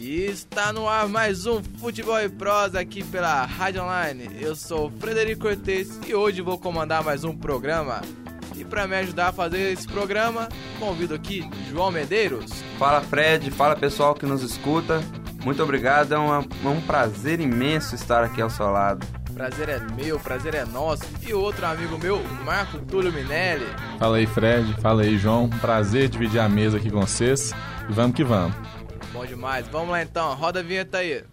E está no ar mais um Futebol e Prosa aqui pela Rádio Online. Eu sou o Frederico Cortes e hoje vou comandar mais um programa. E para me ajudar a fazer esse programa, convido aqui João Medeiros. Fala Fred, fala pessoal que nos escuta. Muito obrigado, é, uma, é um prazer imenso estar aqui ao seu lado. Prazer é meu, prazer é nosso. E outro amigo meu, Marco Túlio Minelli. Fala aí, Fred. Fala aí, João. Prazer dividir a mesa aqui com vocês. E vamos que vamos. Bom demais. Vamos lá então. Roda a vinheta aí.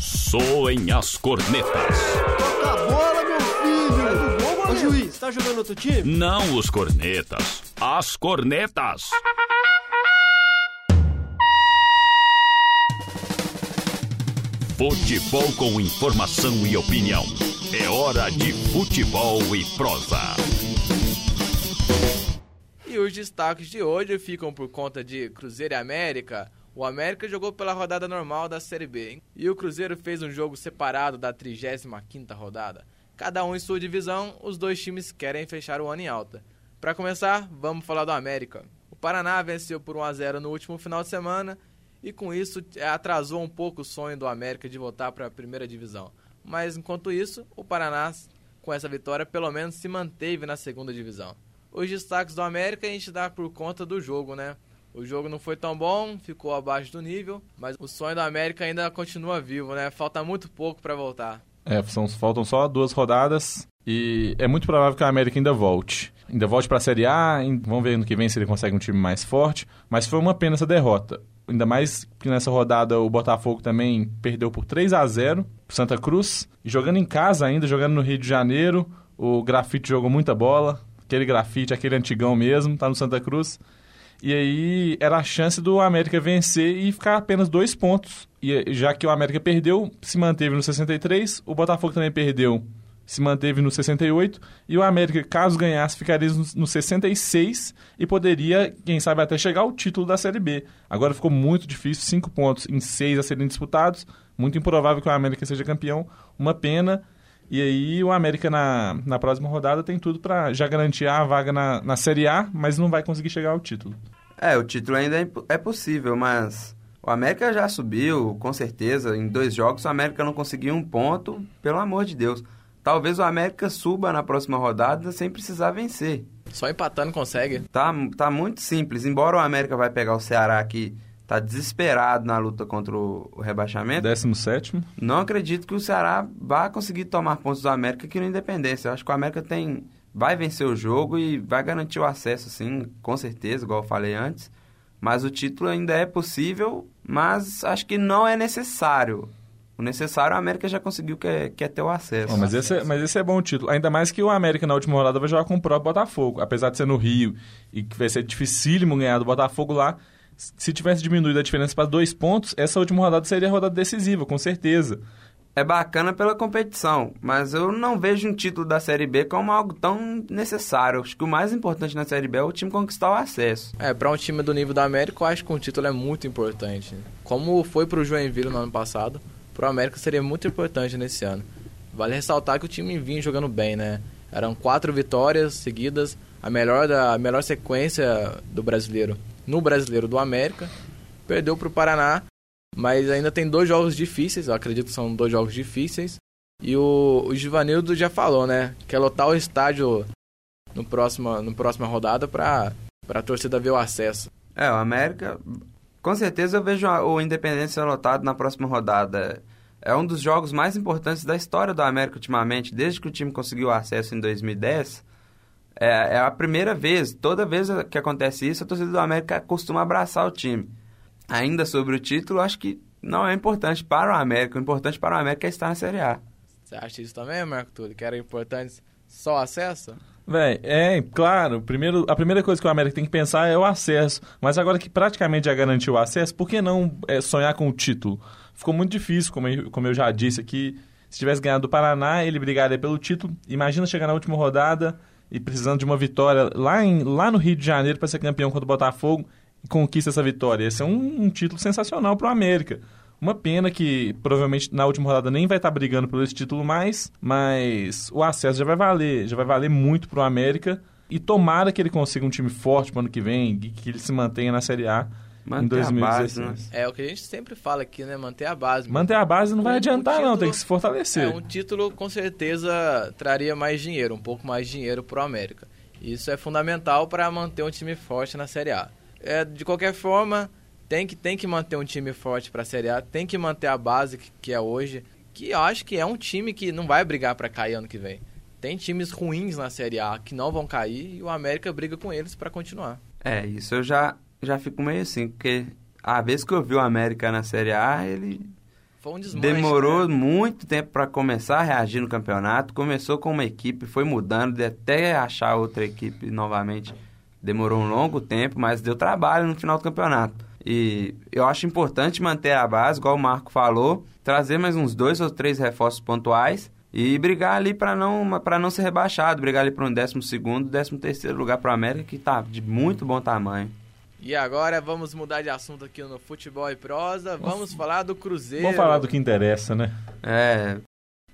Soem as cornetas. Toca a bola, meu filho! Ô juiz, tá jogando outro time? Não os cornetas. As cornetas. Futebol com informação e opinião. É hora de futebol e prosa. E os destaques de hoje ficam por conta de Cruzeiro e América. O América jogou pela rodada normal da Série B hein? e o Cruzeiro fez um jogo separado da 35ª rodada. Cada um em sua divisão, os dois times querem fechar o ano em alta. Para começar, vamos falar do América. O Paraná venceu por 1 a 0 no último final de semana e com isso é, atrasou um pouco o sonho do América de voltar para a primeira divisão. Mas enquanto isso, o Paraná, com essa vitória, pelo menos se manteve na segunda divisão. Os destaques do América a gente dá por conta do jogo, né? O jogo não foi tão bom, ficou abaixo do nível, mas o sonho do América ainda continua vivo, né? Falta muito pouco para voltar. É, são, faltam só duas rodadas e é muito provável que a América ainda volte. Ainda volte para a Série A, vamos ver no que vem se ele consegue um time mais forte, mas foi uma pena essa derrota ainda mais que nessa rodada o Botafogo também perdeu por 3 a 0 pro Santa Cruz. E jogando em casa ainda, jogando no Rio de Janeiro, o Grafite jogou muita bola. Aquele grafite, aquele antigão mesmo, tá no Santa Cruz. E aí era a chance do América vencer e ficar apenas dois pontos. E já que o América perdeu, se manteve no 63, o Botafogo também perdeu se manteve no 68 e o América, caso ganhasse, ficaria no, 66 e poderia, quem sabe, até chegar ao título da Série B. Agora ficou muito difícil, cinco pontos em seis a serem disputados, muito improvável que o América seja campeão, uma pena. E aí o América na, na próxima rodada tem tudo para já garantir a vaga na, na Série A, mas não vai conseguir chegar ao título. É, o título ainda é, é possível, mas o América já subiu, com certeza. Em dois jogos o América não conseguiu um ponto, pelo amor de Deus. Talvez o América suba na próxima rodada sem precisar vencer. Só empatando consegue. Tá, tá muito simples. Embora o América vai pegar o Ceará aqui, tá desesperado na luta contra o rebaixamento. 17 Não acredito que o Ceará vá conseguir tomar pontos do América aqui no Independência. Eu acho que o América tem vai vencer o jogo e vai garantir o acesso, sim, com certeza, igual eu falei antes. Mas o título ainda é possível, mas acho que não é necessário. O necessário a América já conseguiu, que é, que é ter o acesso. Oh, mas, esse é, mas esse é bom título. Ainda mais que o América na última rodada vai jogar com o próprio Botafogo. Apesar de ser no Rio e que vai ser dificílimo ganhar do Botafogo lá, se tivesse diminuído a diferença para dois pontos, essa última rodada seria a rodada decisiva, com certeza. É bacana pela competição, mas eu não vejo um título da Série B como algo tão necessário. Acho que o mais importante na Série B é o time conquistar o acesso. É, para um time do nível da América, eu acho que um título é muito importante. Como foi para o Joinville no ano passado, pro América seria muito importante nesse ano. Vale ressaltar que o time vinha jogando bem, né? Eram quatro vitórias seguidas, a melhor da a melhor sequência do brasileiro no brasileiro do América. Perdeu para o Paraná, mas ainda tem dois jogos difíceis, eu acredito que são dois jogos difíceis. E o, o Givanildo já falou, né? Quer lotar o estádio no próximo, no próxima rodada para a torcida ver o acesso. É, o América com certeza eu vejo o Independência lotado na próxima rodada. É um dos jogos mais importantes da história do América ultimamente, desde que o time conseguiu acesso em 2010. É, é a primeira vez, toda vez que acontece isso, a torcida do América costuma abraçar o time. Ainda sobre o título, acho que não é importante para o América. O importante para o América é estar na Série A. Você acha isso também, Marco Túlio? Que era importante só o acesso? Véi, é, claro, primeiro, a primeira coisa que o América tem que pensar é o acesso. Mas agora que praticamente já garantiu o acesso, por que não é, sonhar com o título? Ficou muito difícil, como eu, como eu já disse aqui. Se tivesse ganhado do Paraná, ele brigaria pelo título. Imagina chegar na última rodada e precisando de uma vitória lá, em, lá no Rio de Janeiro para ser campeão contra o Botafogo e conquista essa vitória. Esse é um, um título sensacional para o América. Uma pena que provavelmente na última rodada nem vai estar tá brigando por esse título mais, mas o acesso já vai valer, já vai valer muito pro América. E tomara que ele consiga um time forte pro ano que vem, que ele se mantenha na Série A. Manter em a 2016. base, É o que a gente sempre fala aqui, né? Manter a base. Manter a base não vai Um- um adiantar, não, título- tem que se fortalecer. É, um título com certeza traria mais dinheiro, um pouco mais dinheiro pro América. Isso é fundamental para manter um time forte na Série A. É, de qualquer forma, tem que, tem que manter um time forte para a Série A, tem que manter a base que, que é hoje, que eu acho que é um time que não vai brigar para cair ano que vem. Tem times ruins na Série A que não vão cair e o América briga com eles para continuar. É, isso eu já, já fico meio assim, porque a vez que eu vi o América na Série A, ele Foi um desmanche, demorou né? muito tempo para começar a reagir no campeonato. Começou com uma equipe, foi mudando, de até achar outra equipe novamente. Demorou um longo tempo, mas deu trabalho no final do campeonato. E eu acho importante manter a base, igual o Marco falou, trazer mais uns dois ou três reforços pontuais e brigar ali para não, pra não ser rebaixado, brigar ali para um 12 segundo, 13 terceiro lugar para o América, que tá de muito bom tamanho. E agora vamos mudar de assunto aqui no Futebol e Prosa. Vamos falar do Cruzeiro. Vamos falar do que interessa, né? É,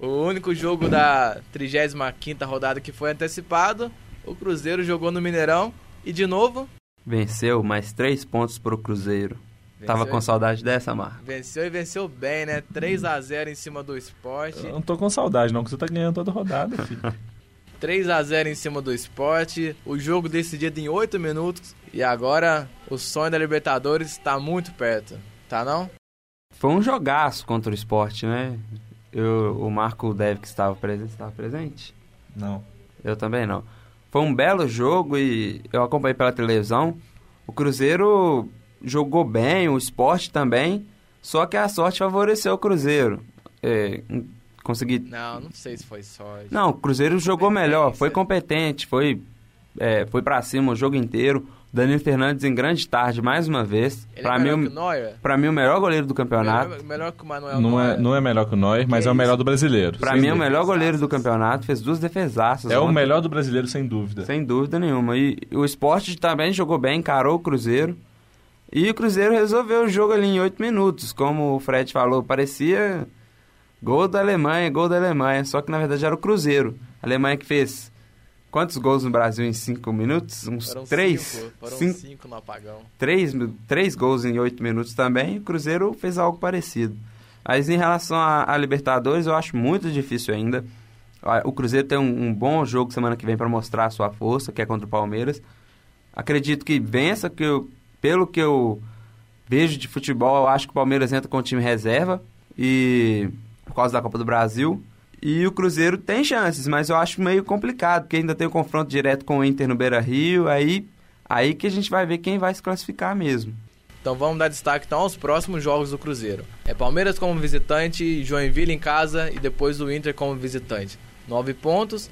O único jogo da 35ª rodada que foi antecipado, o Cruzeiro jogou no Mineirão e de novo venceu mais três pontos pro Cruzeiro. Tava venceu- com saudade dessa, Marco? Venceu e venceu bem, né? 3 a 0 em cima do Sport. Eu não tô com saudade, não, que você tá ganhando toda rodada, filho. 3 a 0 em cima do Sport. O jogo decidido em 8 minutos e agora o sonho da Libertadores está muito perto. Tá não? Foi um jogaço contra o esporte, né? Eu, o Marco deve que estava presente. Estava presente? Não. Eu também não. Foi um belo jogo e eu acompanhei pela televisão. O Cruzeiro jogou bem, o esporte também. Só que a sorte favoreceu o Cruzeiro. É, consegui. Não, não sei se foi sorte. Não, o Cruzeiro jogou melhor, foi competente, foi, é, foi para cima o jogo inteiro. Danilo Fernandes em grande tarde mais uma vez. Ele Pra é mim, melhor o- que o Neuer? Pra mim, o melhor goleiro do campeonato. Melhor, melhor que o Manuel Não Neuer. é, não é melhor que o Neuer, mas Que é o melhor do brasileiro. Pra mim, é o melhor goleiro do campeonato. Fez duas defesaças. É o ontem, melhor do brasileiro, sem dúvida. Sem dúvida nenhuma. E o esporte também jogou bem, encarou o Cruzeiro. E o Cruzeiro resolveu o jogo ali em oito minutos. Como o Fred falou, parecia gol da Alemanha, gol da Alemanha. Só que na verdade era o Cruzeiro. A Alemanha que fez quantos gols no Brasil em cinco minutos? Uns Foram três. cinco, foram Cinco- cinco no apagão. três, três gols em oito minutos também, o Cruzeiro fez algo parecido. Mas em relação a, a Libertadores, eu acho muito difícil ainda. Ah, O Cruzeiro tem um, um bom jogo semana que vem para mostrar a sua força, que é contra o Palmeiras. Acredito que vença, que eu, pelo que eu vejo de futebol, eu acho que o Palmeiras entra com o time reserva e por causa da Copa do Brasil. E o Cruzeiro tem chances, mas eu acho meio complicado, porque ainda tem o confronto direto com o Inter no Beira-Rio, aí aí que a gente vai ver quem vai se classificar mesmo. Então vamos dar destaque então aos próximos jogos do Cruzeiro. É Palmeiras como visitante, Joinville em casa e depois o Inter como visitante. Nove pontos.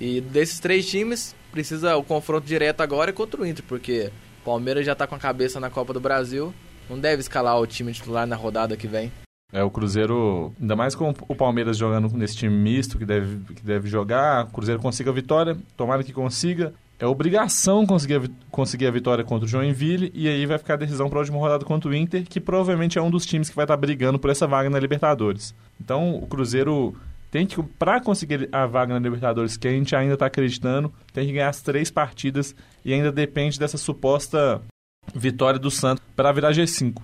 E desses três times, precisa o confronto direto agora contra o Inter, porque o Palmeiras já tá com a cabeça na Copa do Brasil. Não deve escalar o time titular na rodada que vem. É, o Cruzeiro, ainda mais com o Palmeiras jogando nesse time misto que deve, que deve jogar, o Cruzeiro consiga a vitória, tomara que consiga. É obrigação conseguir a, conseguir a vitória contra o Joinville e aí vai ficar a decisão para a última rodada contra o Inter, que provavelmente é um dos times que vai estar brigando por essa vaga na Libertadores. Então, o Cruzeiro tem que, para conseguir a vaga na Libertadores, que a gente ainda está acreditando, tem que ganhar as três partidas e ainda depende dessa suposta vitória do Santos para virar G5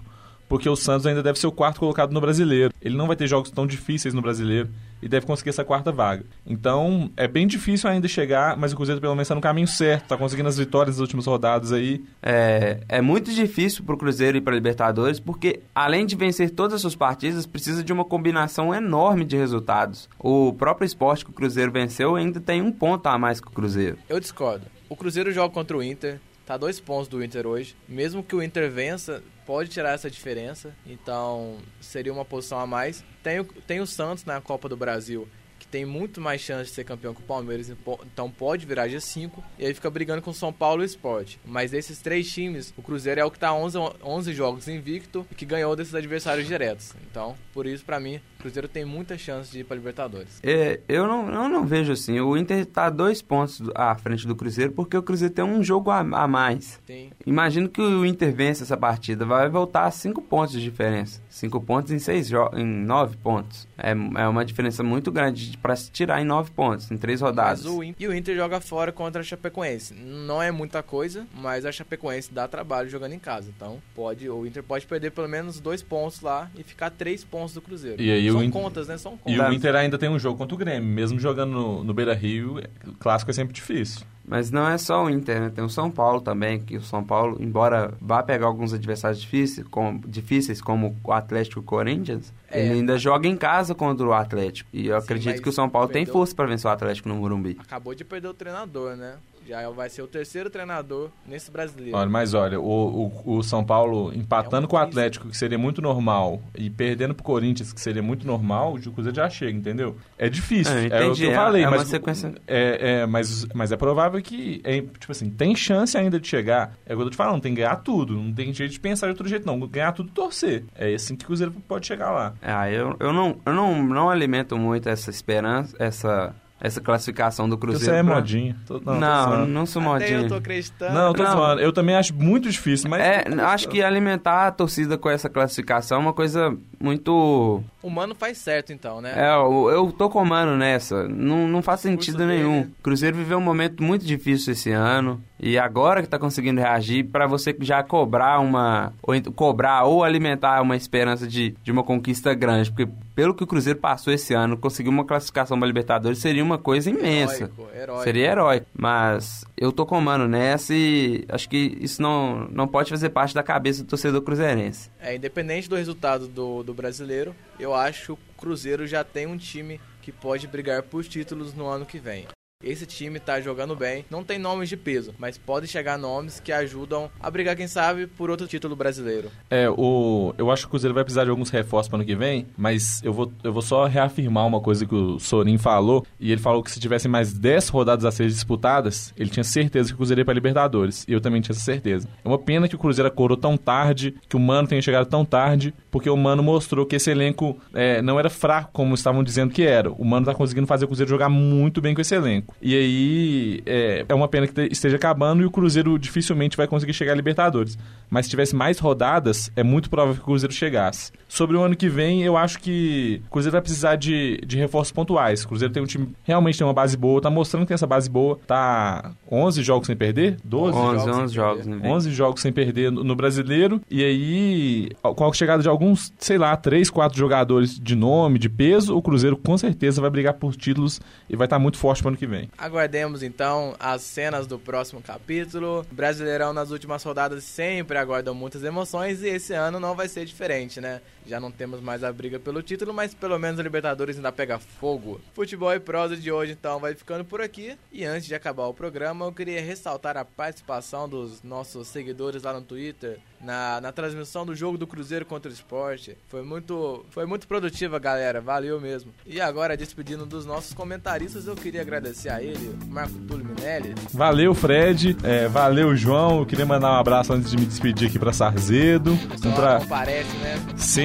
porque o Santos ainda deve ser o quarto colocado no brasileiro. Ele não vai ter jogos tão difíceis no brasileiro e deve conseguir essa quarta vaga. Então, é bem difícil ainda chegar, mas o Cruzeiro pelo menos está no caminho certo, está conseguindo as vitórias das últimas rodadas aí. É, é muito difícil para o Cruzeiro ir para Libertadores, porque além de vencer todas as suas partidas, precisa de uma combinação enorme de resultados. O próprio esporte que o Cruzeiro venceu ainda tem um ponto a mais que o Cruzeiro. Eu discordo. O Cruzeiro joga contra o Inter, tá dois pontos do Inter hoje. Mesmo que o Inter vença, pode tirar essa diferença. Então, seria uma posição a mais. Tem o, tem o Santos na Copa do Brasil, que tem muito mais chance de ser campeão que o Palmeiras, então pode virar G5. E aí fica brigando com São Paulo e o Sport. Mas desses três times, o Cruzeiro é o que tá 11, 11 jogos invicto e que ganhou desses adversários diretos. Então, por isso, pra mim, Cruzeiro tem muita chance de ir pra Libertadores. É, eu, não, eu não vejo assim. O Inter está dois pontos à frente do Cruzeiro, porque o Cruzeiro tem um jogo a, a mais. Tem Imagino que o Inter vence essa partida, vai voltar a cinco pontos de diferença. Cinco pontos em seis em nove pontos. É, é uma diferença muito grande de para se tirar em nove pontos, em três rodadas. O e o Inter joga fora contra a Chapecoense. Não é muita coisa, mas a Chapecoense dá trabalho jogando em casa. Então, pode, o Inter pode perder pelo menos dois pontos lá e ficar três pontos do Cruzeiro. E aí São o contas, né? São contas. E o Inter ainda tem um jogo contra o Grêmio. Mesmo jogando no, no Beira Rio, o clássico é sempre difícil. Mas não é só o Inter, né? Tem o São Paulo também, que o São Paulo, embora vá pegar alguns adversários difíceis, como, difíceis, como o Atlético e o Corinthians, É. ele ainda joga em casa contra o Atlético. E eu Sim, acredito que o São Paulo tem perdeu- força para vencer o Atlético no Morumbi. Acabou de perder o treinador, né? Já vai ser o terceiro treinador nesse brasileiro. Olha, mas olha, o, o, o São Paulo empatando É um com o. Atlético, que seria muito normal, e perdendo pro Corinthians, que seria muito normal, o Cruzeiro já chega, entendeu? É difícil. É, eu é o que eu é- falei, é uma mas. sequência- É, é, mas, mas é provável que, é, tipo assim, tem chance ainda de chegar. É o que eu tô te falando, tem que ganhar tudo. Não tem jeito de pensar de outro jeito, não. Ganhar tudo e torcer. É assim que o Cruzeiro pode chegar lá. Ah, eu, eu, não, eu não, não alimento muito essa esperança, essa, essa classificação do Cruzeiro. você é pra- modinha. Tô- não, Não, não sou Até modinho. eu tô acreditando. Não, eu tô Não. zoando. Eu também acho muito difícil, mas. É, acho que alimentar a torcida com essa classificação é uma coisa muito. O Mano faz certo, então, né? É, eu, eu tô com o mano nessa. Não, não faz sentido dele. nenhum. Cruzeiro viveu um momento muito difícil esse ano. E agora que tá conseguindo reagir, pra você já cobrar uma. Ou cobrar ou alimentar uma esperança de, de uma conquista grande. Porque pelo que o Cruzeiro passou esse ano, conseguir uma classificação pra Libertadores seria uma coisa imensa. Heróico, heróico. Seria heróico. Mas eu tô com o mano nessa e acho que isso não, não pode fazer parte da cabeça do torcedor cruzeirense. É, independente do resultado do, do brasileiro, eu acho que o Cruzeiro já tem um time que pode brigar por títulos no ano que vem. Esse time tá jogando bem, não tem nomes de peso, mas pode chegar nomes que ajudam a brigar, quem sabe, por outro título brasileiro. É, o, eu acho que o Cruzeiro vai precisar de alguns reforços para ano que vem, mas eu vou, eu vou só reafirmar uma coisa que o Sorin falou, e ele falou que se tivessem mais 10 rodadas a ser disputadas, ele tinha certeza que o Cruzeiro ia para Libertadores, e eu também tinha essa certeza. É uma pena que o Cruzeiro acordou tão tarde, que o Mano tenha chegado tão tarde, porque o Mano mostrou que esse elenco é, não era fraco como estavam dizendo que era. O Mano tá conseguindo fazer o Cruzeiro jogar muito bem com esse elenco. E aí é, é uma pena que te- esteja acabando e o Cruzeiro dificilmente vai conseguir chegar à Libertadores. Mas se tivesse mais rodadas, é muito provável que o Cruzeiro chegasse. Sobre o ano que vem, eu acho que o Cruzeiro vai precisar de, de reforços pontuais. O Cruzeiro tem um time, realmente tem uma base boa, tá mostrando que tem essa base boa. Tá 11 jogos sem perder? 12? 11, jogos 11 sem jogos, né? 11 jogos sem perder no, no brasileiro. E aí, com a chegada de alguns, sei lá, 3, 4 jogadores de nome, de peso, o Cruzeiro com certeza vai brigar por títulos e vai estar muito forte pro ano que vem. Aguardemos então as cenas do próximo capítulo. Brasileirão nas últimas rodadas sempre aguardam muitas emoções e esse ano não vai ser diferente, né? Já não temos mais a briga pelo título, mas pelo menos a Libertadores ainda pega fogo. Futebol e prosa de hoje então vai ficando por aqui. E antes de acabar o programa, eu queria ressaltar a participação dos nossos seguidores lá no Twitter na, na transmissão do jogo do Cruzeiro contra o Esporte. Foi muito, foi muito produtiva, galera. Valeu mesmo. E agora, despedindo dos nossos comentaristas, eu queria agradecer a ele, Marco Túlio Minelli. Valeu, Fred. É, valeu, João. Eu queria mandar um abraço antes de me despedir aqui pra Sarzedo. Um pra... não parece, né?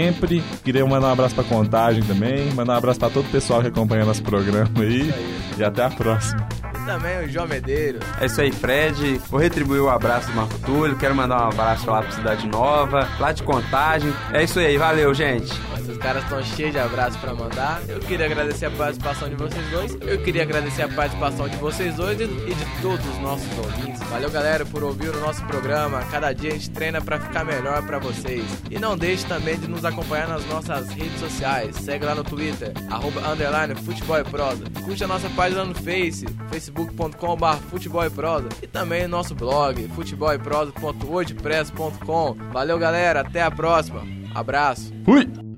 Sempre. Queria mandar um abraço pra Contagem também. Mandar um abraço pra todo o pessoal que acompanha nosso programa aí. E até a próxima. E também o João Medeiros. É isso aí, Fred. Vou retribuir o abraço do Marco Túlio. Quero mandar um abraço lá pra Cidade Nova, lá de Contagem. É isso aí, valeu, gente. Caras estão cheios de abraços pra mandar. Eu queria agradecer a participação de vocês dois. Eu queria agradecer a participação de vocês dois e de todos os nossos ouvintes. Valeu, galera, por ouvir o nosso programa. Cada dia a gente treina pra ficar melhor pra vocês. E não deixe também de nos acompanhar nas nossas redes sociais. Segue lá no Twitter, arroba, underline, futebol e prosa. Curte a nossa página no Face, facebook.com.br futebol e também nosso blog, futeboleprosa.wordpress.com. Valeu, galera. Até a próxima. Abraço. Fui!